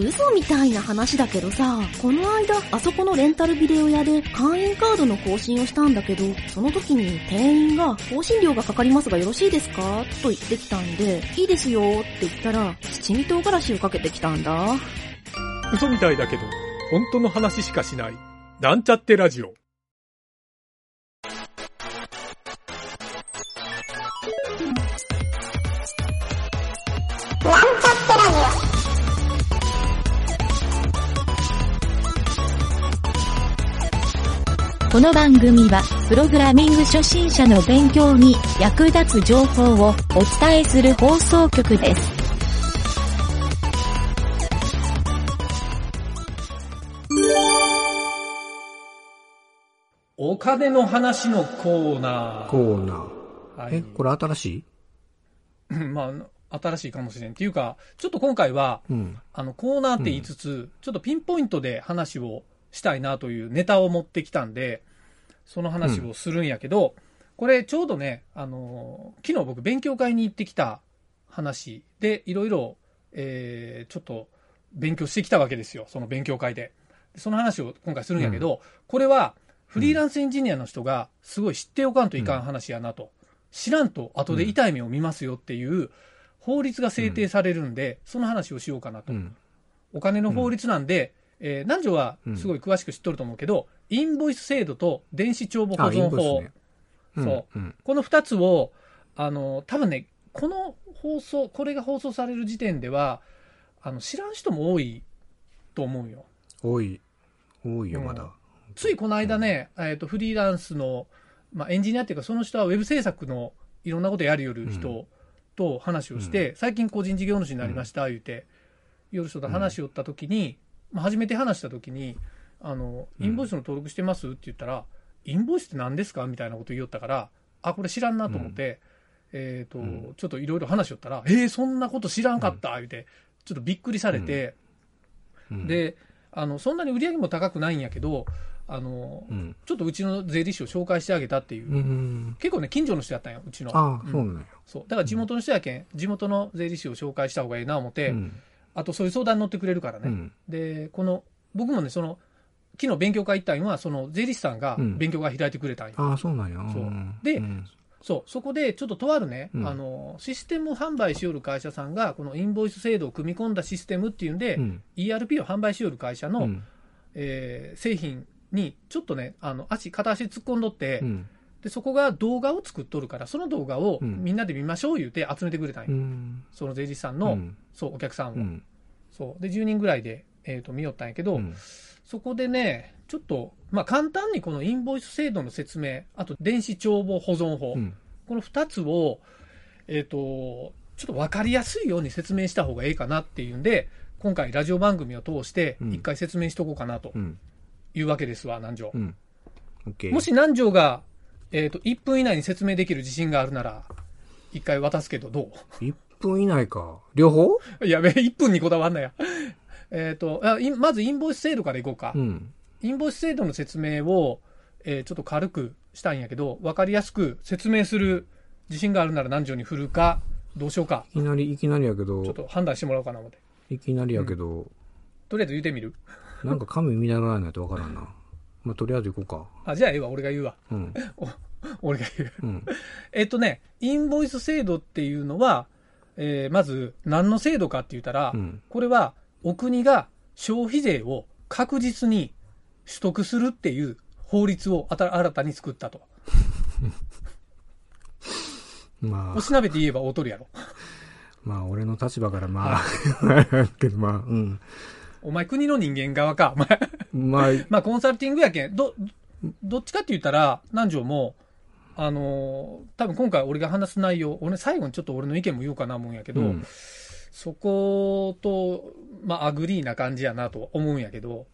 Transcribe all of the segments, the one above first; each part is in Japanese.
嘘みたいな話だけどさ、この間、あそこのレンタルビデオ屋で会員カードの更新をしたんだけど、その時に店員が、更新料がかかりますがよろしいですか？と言ってきたんで、いいですよって言ったら、七味唐辛子をかけてきたんだ。嘘みたいだけど、本当の話しかしない。なんちゃってラジオ。この番組は、プログラミング初心者の勉強に役立つ情報をお伝えする放送局です。お金の話のコーナー。コーナー。はいえ、これ新しい？まあ、新しいかもしれん。っていうか、ちょっと今回は、うん。あの、コーナーって言いつつ、ちょっとピンポイントで話をしたいなというネタを持ってきたんで、その話をするんやけど、これちょうどね、あの、昨日僕勉強会に行ってきた話で、いろいろ、えー、ちょっと勉強してきたわけですよ。その勉強会で。その話を今回するんやけど、これはフリーランスエンジニアの人がすごい知っておかんといかん話やなと。知らんと後で痛い目を見ますよっていう法律が制定されるんで、その話をしようかなと。うん。お金の法律なんで、えー南條はすごい詳しく知っとると思うけど、インボイス制度と電子帳簿保存法、ね。そううん。この2つを、あの、多分ね、この放送、これが放送される時点では、あの、知らん人も多いと思うよ。多い。多いよ、うんまだ。ついこの間ね、えっ、と、フリーランスの、まあ、エンジニアっていうか、その人はウェブ制作のいろんなことやりよる人と話をして、最近個人事業主になりました、言うて、よる人と話をったときに、まあ、初めて話したときに、あの、インボイスの登録してますって言ったら、インボイスって何ですかみたいなこと言いよったから、あ、これ知らんなと思って、えっ、と、んちょっといろいろ話しよったら、えー、そんなこと知らんかった、言うて、ちょっとびっくりされて、うん、で、あの、そんなに売り上げも高くないんやけど、あの、うん。ちょっとうちの税理士を紹介してあげたっていう、うん。結構ね、近所の人やったんよ、うちの。ああ、そううんなんや。そう。だから地元の人やけん、地元の税理士を紹介した方がいいな思って、うん。あとそういう相談に乗ってくれるからね。うん。で、この、僕もね、その、昨日勉強会行ったんは、その税理士さんがうん勉強会開いてくれたんよ。ああ、そうなんや。そうんでんそう、そこでちょっととあるね、うんあの、システムを販売しよる会社さんが、このインボイス制度を組み込んだシステムっていうんで、うん。ERP を販売しよる会社の、うん。えー製品に、ちょっとね、あの、足、片足突っ込んどって、うん。で、そこが動画を作っとるから、その動画をうんみんなで見ましょう言うて集めてくれたんよ。うん。その税理士さんの、うんそう、お客さんを。うん。そう。で、10人ぐらいで、えっ、と、見よったんやけど、うんそこでね、ちょっと、まあ、簡単にこのインボイス制度の説明、あと電子帳簿保存法、うん。この2つを、えっ、と、ちょっと分かりやすいように説明した方がいいかなっていうんで、今回ラジオ番組を通して、うん一回説明しとこうかなとうん。いうわけですわ、南條。もし南條が、えっ、と、1分以内に説明できる自信があるなら、一回渡すけど、ど1分以内か。両方？うやべえ、1分にこだわんなや。えっと、あいまずインボイス制度からいこうか。うん。インボイス制度の説明を、えーちょっと軽くしたいんやけど、分かりやすく説明する自信があるなら何条に振るか、どうしようか。いきなり、いきなりやけどちょっ、と判断してもらおうかな思って。いきなりやけど、とりあえず言ってみる？なんか紙見ながらないとわからんな。まあ、とりあえず行こあ、じゃあええわ、俺が言うわ。うか。うん。俺が言う。うん。えっとね、インボイス制度っていうのは、えーまず何の制度かって言ったら、うん。これはお国が消費税を確実に取得するっていう法律をあた新たに作ったと。まあ、おしなべて言えば大取るやろ。まあ、俺の立場からまあ、けどまあ、うん。お前国の人間側か。お前まあ、まあコンサルティングやけん。ど、どっちかって言ったら、南條も、あのー多分今回俺が話す内容、俺最後にちょっと俺の意見も言おうかな思うんやけど、うんそこと、まあ agree な感じやなと思うんやけど、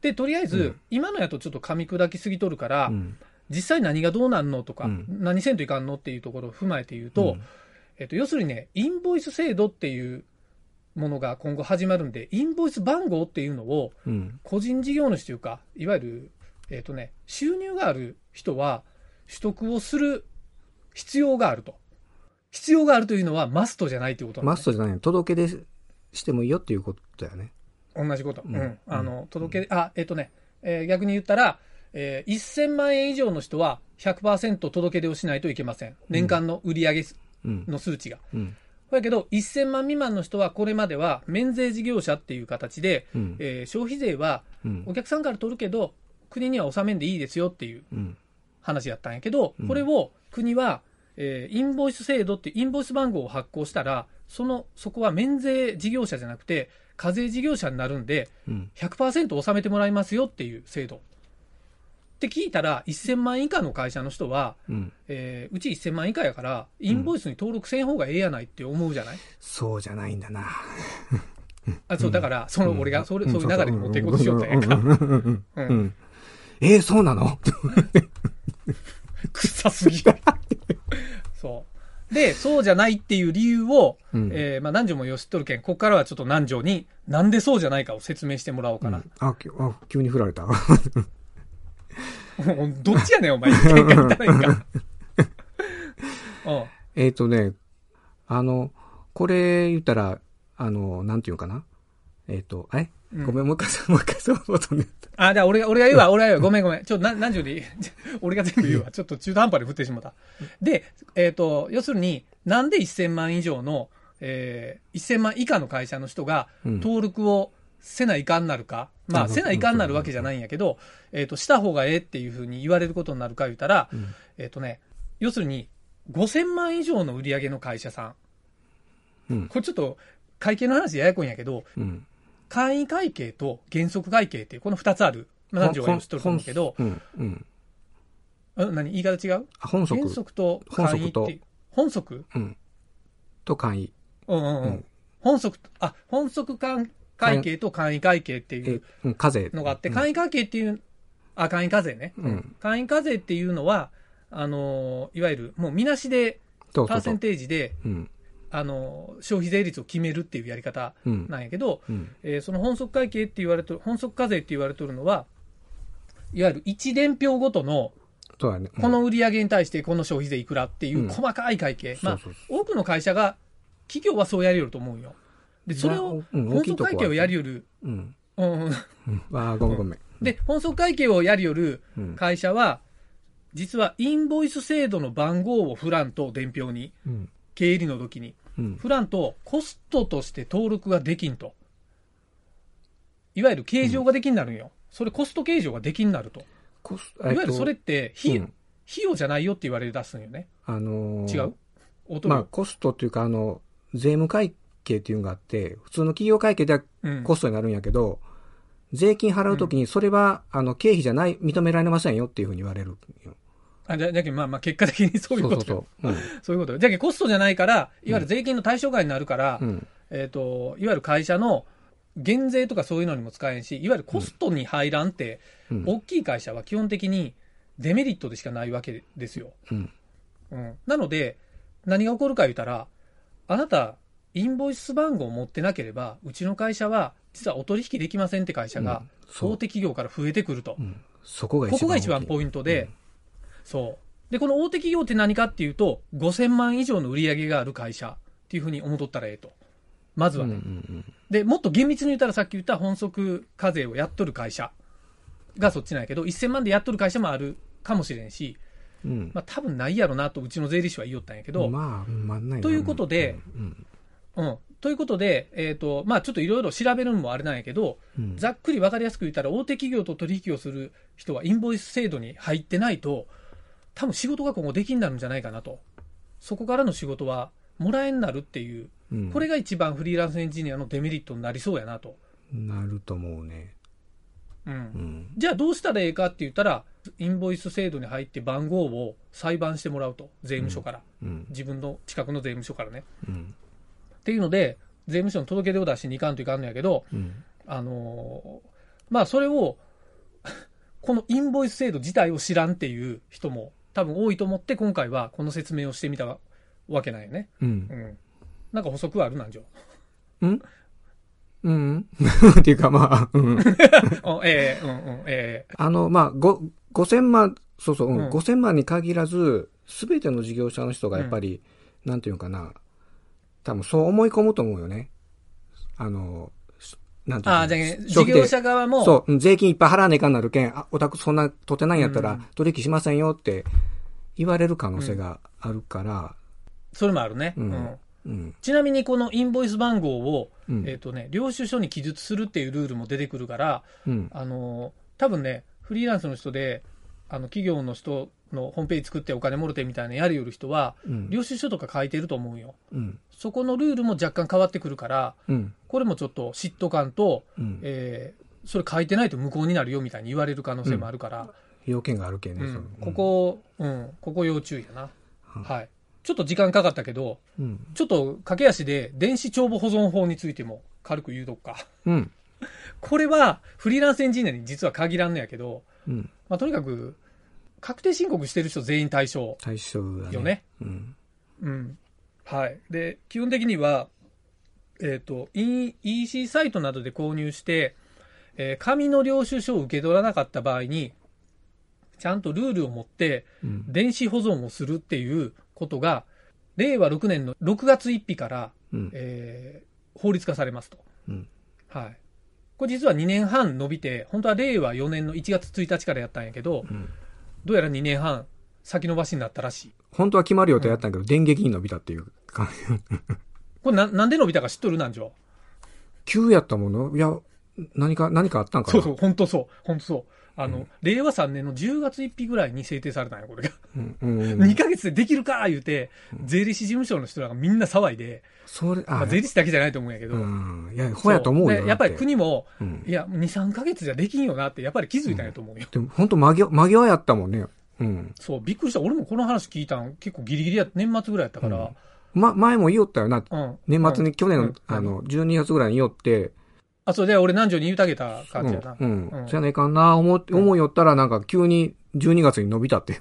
で、とりあえず、うん今のやとちょっと噛み砕きすぎとるから、うん。実際何がどうなんのとか、うん何せんといかんのっていうところを踏まえて言うと、うんえっと、要するにね、インボイス制度っていうものが今後始まるんで、インボイス番号っていうのを、うん。個人事業主というか、いわゆる、えっ、とね、収入がある人は取得をする必要があると。必要があるというのはマストじゃないということなんです、マストじゃないよ。届け出してもいいよっていうことだよね。同じこと。う。うんんあの、届け、あ、えっとね、えー逆に言ったら、えー1000万円以上の人は100%届け出をしないといけません。年間の売上うん。の数値が。うん。だけど、1000万未満の人はこれまでは免税事業者っていう形で、うん。えー消費税はうんお客さんから取るけど、国には納めんでいいですよっていううん。話やったんやけどうん、これを国は、えーインボイス制度っていうインボイス番号を発行したら、その、そこは免税事業者じゃなくて、課税事業者になるんで、うん。100%納めてもらいますよっていう制度。って聞いたら、1000万以下の会社の人は、うん。えーうち1000万以下やから、インボイスに登録せん方がええやないって思うじゃない、そうじゃないんだな。あ、そう、だから、その俺が、それ、そういう流れに持っていこうとしよったん。やん。か。うん。うん。うん。うん。ううん。ん。えー、そうなの臭すぎる。そう。で、そうじゃないっていう理由を、うん。えーまあ、南條もよしっとるけん、ここからはちょっと南條に、なん。でそうじゃないかを説明してもらおうかな。あ、きあ急に振られた。どっちやねん、お前。えっとね、あの、これ言ったら、あの、なんていうのかなえっ、と、え、うんごめん、もう一回、もう一回、そう、そうね。あ、じゃあ俺が、俺が言うわ、俺が言うわ。ごめんごめん。ちょっと、な、何時より、俺が全部言うわ。ちょっと中途半端に振ってしまった。で、えっ、と、要するに、なんで1000万以上の、えー、1000万以下の会社の人が、うん登録をせないかんなるか？まあ、あせないかんなるわけじゃないんやけど、えっ、と、した方がええっていうふうに言われることになるか言ったら、うんえっ、とね、要するに、5000万以上の売り上げの会社さん。うん。これちょっと、会計の話ややこいんやけど、うん。簡易会計と原則会計っていう、この二つある。まあ、男女が知っとると思うけど、うん。うん。うん、何？言い方違う？あ本則原則と簡易っていう。本則？うん。と簡易。うんうんうん。うん本則、あ、本則会会計と簡易会計っていう。のがあって、うん簡易会計っていう、あ、簡易課税ね。うん簡易課税っていうのは、あのーいわゆる、もうみなしで。パーセンテージで、うん。あのー消費税率を決めるっていうやり方うん。なんやけど、うん。えーその本則会計って言われてる、本則課税って言われてるのは、いわゆる1伝票ごとの、この売り上げに対してこの消費税いくらっていううん細かい会計。まあ多くの会社が、企業はそうやりよると思うよ。で、それを、うん大本きいとこは則会計をやりよる、うん。うんうんうん。あーごめんごめん。で、本則会計をやりよるうん。会社は、実はインボイス制度の番号を振らんと、伝票に、うん。経理の時に、うん。振らんと、コストとして登録ができんと。いわゆる計上ができんなるんよ。それコスト計上ができんなると。コスいわゆるそれって、費,、うん費用じゃないよって言われ出すんよね。あのー違う？音まあ、コストっていうか、あの、税務会計っていうのがあって、普通の企業会計ではうんコストになるんやけど、税金払うときに、それは、あの、経費じゃない、認められませんよっていうふうに言われるよ。あじゃじゃまあまあ結果的にそういうことよそうそうそう。そういうことよ。じゃコストじゃないから、いわゆる税金の対象外になるから、うん。うん。えっ、と、いわゆる会社の減税とかそういうのにも使えんし、いわゆるコストに入らんって、うん。大きい会社は基本的にデメリットでしかないわけですよ。うん。うん。なので、何が起こるか言ったら、あなた、インボイス番号を持ってなければ、うちの会社は、実はお取引できませんって会社が大手企業から増えてくると。うん。そこがここが一番ポイントで、そう。で、この大手企業って何かっていうと、5000万以上の売り上げがある会社っていうふうに思っとったらええと。まずうん。はね。うんうんで、もっと厳密に言ったらさっき言った本則課税をやっとる会社がそっちなんやけど、1000万でやっとる会社もあるかもしれんし、うん。うん。まあ多分ないやろなとうちの税理士は言いよったんやけど、まあ、まんないなということで、うん。うん。ということで、えっ、と、まあちょっといろいろ調べるのもあれなんやけど、うん。ざっくりわかりやすく言ったら、大手企業と取引をする人はインボイス制度に入ってないと、多分仕事が今後できになるんじゃないかなと。そこからの仕事はもらえになるっていう、うんこれが一番フリーランスエンジニアのデメリットになりそうやなと。なると思うね。うんうん。じゃあどうしたらええかって言ったら、インボイス制度に入って番号を裁判してもらうと。税務署から。うん。自分の近くの税務署からね。うん。っていうので、税務署に届け出を出しに行かんといかんのやけど、うん。あのーまあそれを、このインボイス制度自体を知らんっていう人も多分多いと思って今回はこの説明をしてみたわけなんよね。う。うんん。なんか補足はあるなんじょ。うん？うん っていうかまあ、うん。あええうんうん、ええあの、まあ、ご、5000万、そうそう、うんうん5000万に限らず、すべての事業者の人がやっぱり、なんていうのかな、多分そう思い込むと思うよね。あの、しなんていうのああ、じゃあ、事業者側も、そう、うん税金いっぱい払わねえかんなるけん、あ、お宅そんな取ってないんやったらうん取引しませんよって言われる可能性があるから、それもあるね。うんうんうん。ちなみにこのインボイス番号を、うんえっ、とね、領収書に記述するっていうルールも出てくるから、うん。あのー多分ね、フリーランスの人で、あの、企業の人のホームページ作ってお金もろてみたいなやるよる人は、うん。領収書とか書いてると思うよ。うん。そこのルールも若干変わってくるから、うん。これもちょっと嫉妬感と、うん。えーそれ書いてないと無効になるよみたいに言われる可能性もあるから、要件があるけんね。こ、こ、うん、ここ要注意やな。はい。ちょっと時間かかったけど、うん。ちょっと駆け足で電子帳簿保存法についても軽く言うとくか。うん。これはフリーランスエンジニアに実は限らんのやけど、うん。まあ、とにかく確定申告してる人全員対象対象だね。よね。うん。うん。はい。で、基本的には、えっ、と、E- EC サイトなどで購入して、えー紙の領収書を受け取らなかった場合に、ちゃんとルールを持って、うん。電子保存をするっていうことが、令和6年の6月1日から、うん。えー法律化されますと。うん。はい。これ実は2年半伸びて、本当は令和4年の1月1日からやったんやけど、うん。どうやら2年半先延ばしになったらしい。本当は決まる予定やったんやけど、電撃に伸びたっていう感じ。これななんで伸びたか知っとる南條急やったもの？いや、何か、何かあったんかな？そうそう、本当そう、本当そう。あの、令和3年の10月1日ぐらいに制定されたんや、これが。うん。うん。2ヶ月でできるか言うて、税理士事務所の人らがみんな騒いで、それ、まあ、あ、税理士だけじゃないと思うんやけど、うん。いや、ほやと思うよ。でやっぱり国も、うんいや、2、3ヶ月じゃできんよなって、やっぱり気づいたんやと思うよ。でも本当間際、間際やったもんね。うん。そう、びっくりした。俺もこの話聞いたん結構ギリギリや、年末ぐらいやったから、ま、前も言おったよな。うん。年末に、去年の、うんあの、12月ぐらいに言おって、あ、それで俺南條に言うてあげた感じやな。うん。うん。そやないかんな、思思いよったら、なんか急に12月に伸びたって。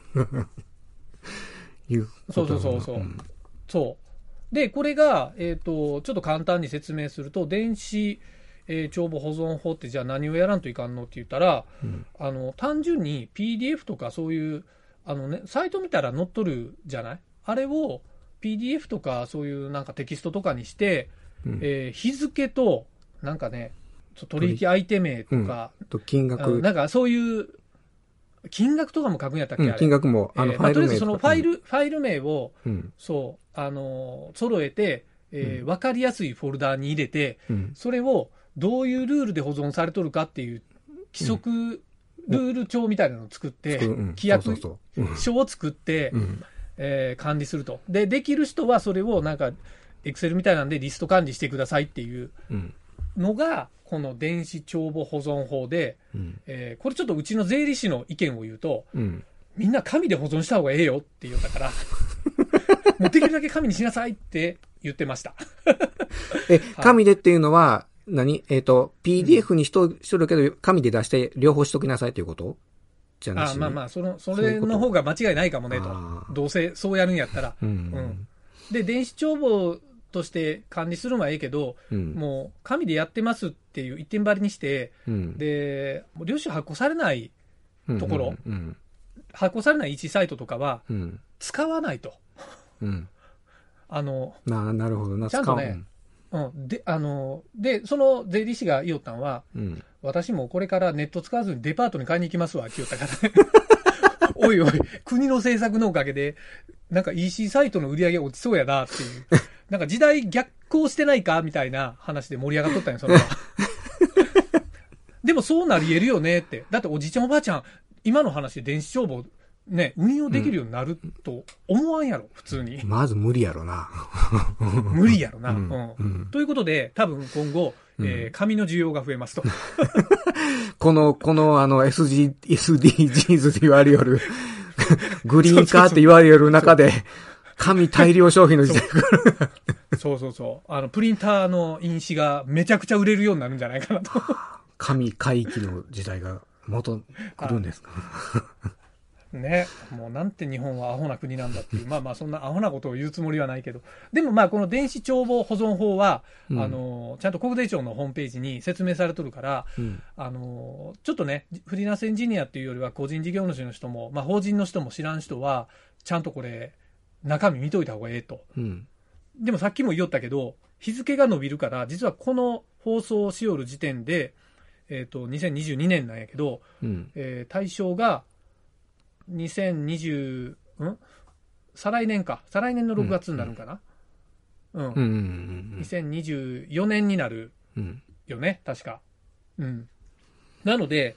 いうそうそうそうそう。うん。そう。で、これが、えっ、と、ちょっと簡単に説明すると、電子、えー帳簿保存法ってじゃあ何をやらんといかんのって言ったら、うん。あの、単純に PDF とかそういう、あのね、サイト見たら載っとるじゃない？あれを PDF とかそういうなんかテキストとかにして、うん。えー日付と、なんかね、取引相手名とか、と金うん額、なんかそういう、金額とかも書くんやったっけ、うん金額も、あの、えーまあとりあえ名ずそのファイ、ル、ファイル名を、うん。そう、あのー揃えて、えーうん。わかりやすいフォルダーに入れて、うん。それをどういうルールで保存されとるかっていう規則、ルール帳みたいなのを作って、うんうん。規約書を作って、うん。えー管理すると。で、できる人はそれをなんか、エクセルみたいなんでリスト管理してくださいっていううん。のが、この電子帳簿保存法で、うん。えーこれちょっとうちの税理士の意見を言うと、うん。みんな紙で保存した方がええよって言ったから、もうできるだけ紙にしなさいって言ってました。え、紙でっていうのは、何？えっ、と、PDF にしと、しとるけど、紙で出して両方しときなさいっていうこと？じゃなしに？あまあまあ、その、それの方が間違いないかもねとどうせそうやるんやったら。うん。うんで、電子帳簿として管理するのはええけど、うん。もう紙でやってますっていう一点張りにして、うん。で、領収発行されない、うんところうん。発行されない EC サイトとかはうん。使わないと。うん。あの、な、なるほどな。ちゃんとねうん。で、あの、で、その税理士が言おったんは。私もこれからネット使わずにデパートに買いに行きますわ、って言ったからね。おいおい、国の政策のおかげで、なんか EC サイトの売り上げ落ちそうやなっていう。なんか時代逆行してないかみたいな話で盛り上がっとったんよ、それは。でもそうなり得るよねって。だっておじいちゃんおばあちゃん、今の話で電子帳簿、ね、運用できるようになると思わんやろ、普通に。まず無理やろな。無理やろな。ううんんうんということで、多分今後、えー紙の需要が増えますと。この、この、あの、SG、SDGs って言われよる、グリーンカーって言われよる中で、紙大量消費の時代がそうそうそう。あの、プリンターの印紙がめちゃくちゃ売れるようになるんじゃないかなと。紙回帰の時代が元来るんですか？ね。もうなんて日本はアホな国なんだっていう。まあまあそんなアホなことを言うつもりはないけど。でもまあこの電子帳簿保存法は、うんあの、ちゃんと国税庁のホームページに説明されとるから、うん。あの、ちょっとね、フリーランスエンジニアっていうよりは個人事業主の人も、まあ法人の人も知らん人は、ちゃんとこれ、中身見といた方がええと。うん。でもさっきも言おったけど、日付が伸びるから、実はこの放送しよる時点で、えっ、と、2022年なんやけど、うん。えー対象が、2020、ん？再来年か。再来年の6月になるんかな？うん。うん。うん。2024年になるうん。よね、確か。うん。なので、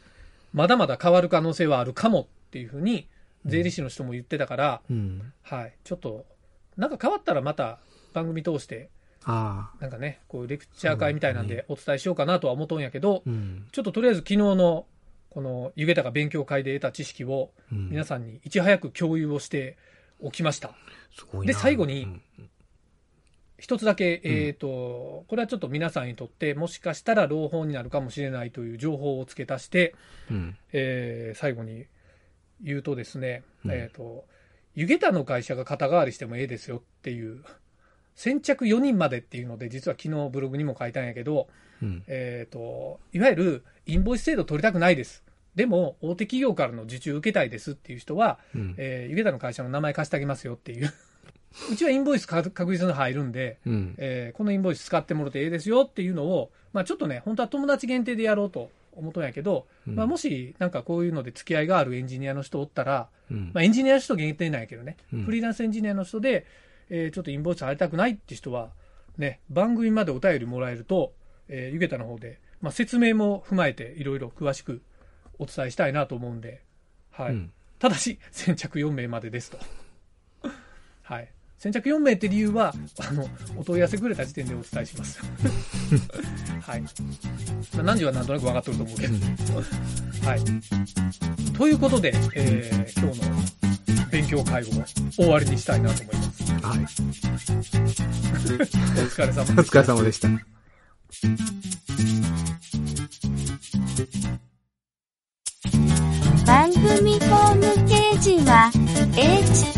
まだまだ変わる可能性はあるかもっていうふうに、税理士の人も言ってたから、うん。はい。ちょっと、なんか変わったらまた番組通して、ああ。なんかね、こういうレクチャー会みたいなんでお伝えしようかなとは思っとんやけど、うん。ちょっととりあえず昨日の、この、ゆげたか勉強会で得た知識を、うん。皆さんにいち早く共有をしておきました。すごいな。で最後にうん。一つだけ、えっ、と、これはちょっと皆さんにとって、もしかしたら朗報になるかもしれないという情報を付け足して、うん。えー最後に言うとですね、うん。えっ、と、湯桁の会社が肩代わりしてもええですよっていう、先着4人までっていうので、実は昨日ブログにも書いたんやけど、うん。えっ、と、いわゆるインボイス制度取りたくないです。でも、大手企業からの受注受けたいですっていう人は、うん。えー、湯桁の会社の名前貸してあげますよっていう。うちはインボイスか確実に入るんで、うん。えーこのインボイス使ってもらってええですよっていうのを、まあちょっとね、本当は友達限定でやろうと思ったんやけど、うんまあもしなんかこういうので付き合いがあるエンジニアの人おったら、うんまあエンジニアの人限定なんやけどね、うんフリーランスエンジニアの人で、えーちょっとインボイス入りたくないって人は、ね、番組までお便りもらえると、えー、ゆげたの方で、まあ説明も踏まえていろいろ詳しくお伝えしたいなと思うんで、はい。うんただし、先着4名までですと。はい。先着4名って理由は、あの、お問い合わせくれた時点でお伝えします。はい。まあ、何時はなんとなく分かってると思うけど。はい。ということで、えー、今日の勉強会を終わりにしたいなと思います。はい。お疲れ様おです。疲れ様でした。